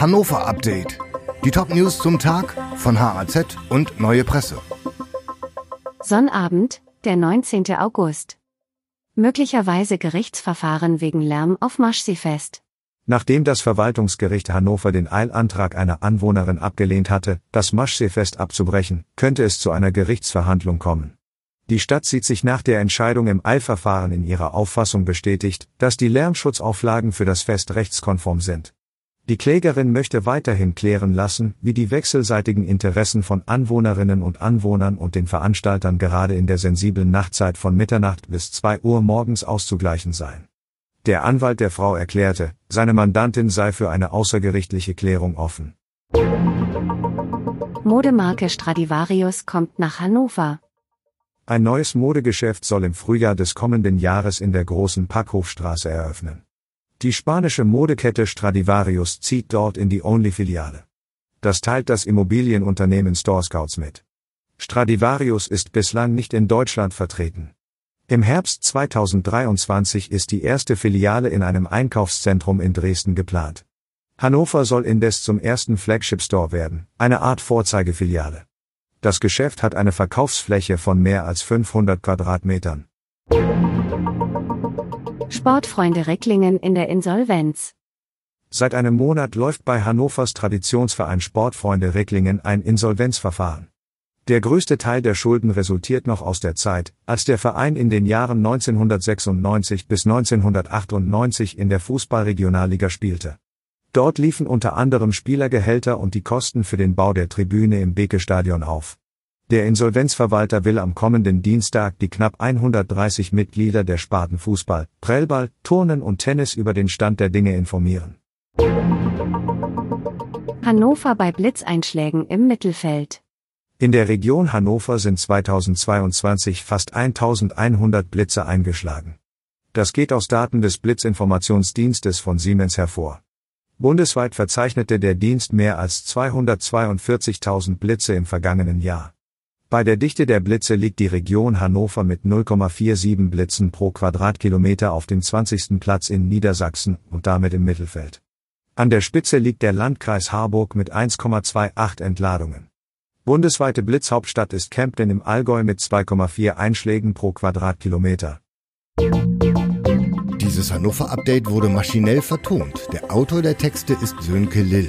Hannover Update. Die Top-News zum Tag von HAZ und Neue Presse. Sonnabend, der 19. August. Möglicherweise Gerichtsverfahren wegen Lärm auf Maschsee-Fest. Nachdem das Verwaltungsgericht Hannover den Eilantrag einer Anwohnerin abgelehnt hatte, das Maschseefest abzubrechen, könnte es zu einer Gerichtsverhandlung kommen. Die Stadt sieht sich nach der Entscheidung im Eilverfahren in ihrer Auffassung bestätigt, dass die Lärmschutzauflagen für das Fest rechtskonform sind. Die Klägerin möchte weiterhin klären lassen, wie die wechselseitigen Interessen von Anwohnerinnen und Anwohnern und den Veranstaltern gerade in der sensiblen Nachtzeit von Mitternacht bis 2 Uhr morgens auszugleichen seien. Der Anwalt der Frau erklärte, seine Mandantin sei für eine außergerichtliche Klärung offen. Modemarke Stradivarius kommt nach Hannover. Ein neues Modegeschäft soll im Frühjahr des kommenden Jahres in der großen Packhofstraße eröffnen. Die spanische Modekette Stradivarius zieht dort in die Only-Filiale. Das teilt das Immobilienunternehmen Store Scouts mit. Stradivarius ist bislang nicht in Deutschland vertreten. Im Herbst 2023 ist die erste Filiale in einem Einkaufszentrum in Dresden geplant. Hannover soll indes zum ersten Flagship Store werden, eine Art Vorzeigefiliale. Das Geschäft hat eine Verkaufsfläche von mehr als 500 Quadratmetern. Sportfreunde Ricklingen in der Insolvenz. Seit einem Monat läuft bei Hannovers Traditionsverein Sportfreunde Ricklingen ein Insolvenzverfahren. Der größte Teil der Schulden resultiert noch aus der Zeit, als der Verein in den Jahren 1996 bis 1998 in der Fußballregionalliga spielte. Dort liefen unter anderem Spielergehälter und die Kosten für den Bau der Tribüne im Beke-Stadion auf. Der Insolvenzverwalter will am kommenden Dienstag die knapp 130 Mitglieder der Sparten Fußball, Prellball, Turnen und Tennis über den Stand der Dinge informieren. Hannover bei Blitzeinschlägen im Mittelfeld. In der Region Hannover sind 2022 fast 1100 Blitze eingeschlagen. Das geht aus Daten des Blitzinformationsdienstes von Siemens hervor. Bundesweit verzeichnete der Dienst mehr als 242.000 Blitze im vergangenen Jahr. Bei der Dichte der Blitze liegt die Region Hannover mit 0,47 Blitzen pro Quadratkilometer auf dem 20. Platz in Niedersachsen und damit im Mittelfeld. An der Spitze liegt der Landkreis Harburg mit 1,28 Entladungen. Bundesweite Blitzhauptstadt ist Kempten im Allgäu mit 2,4 Einschlägen pro Quadratkilometer. Dieses Hannover-Update wurde maschinell vertont. Der Autor der Texte ist Sönke Lill.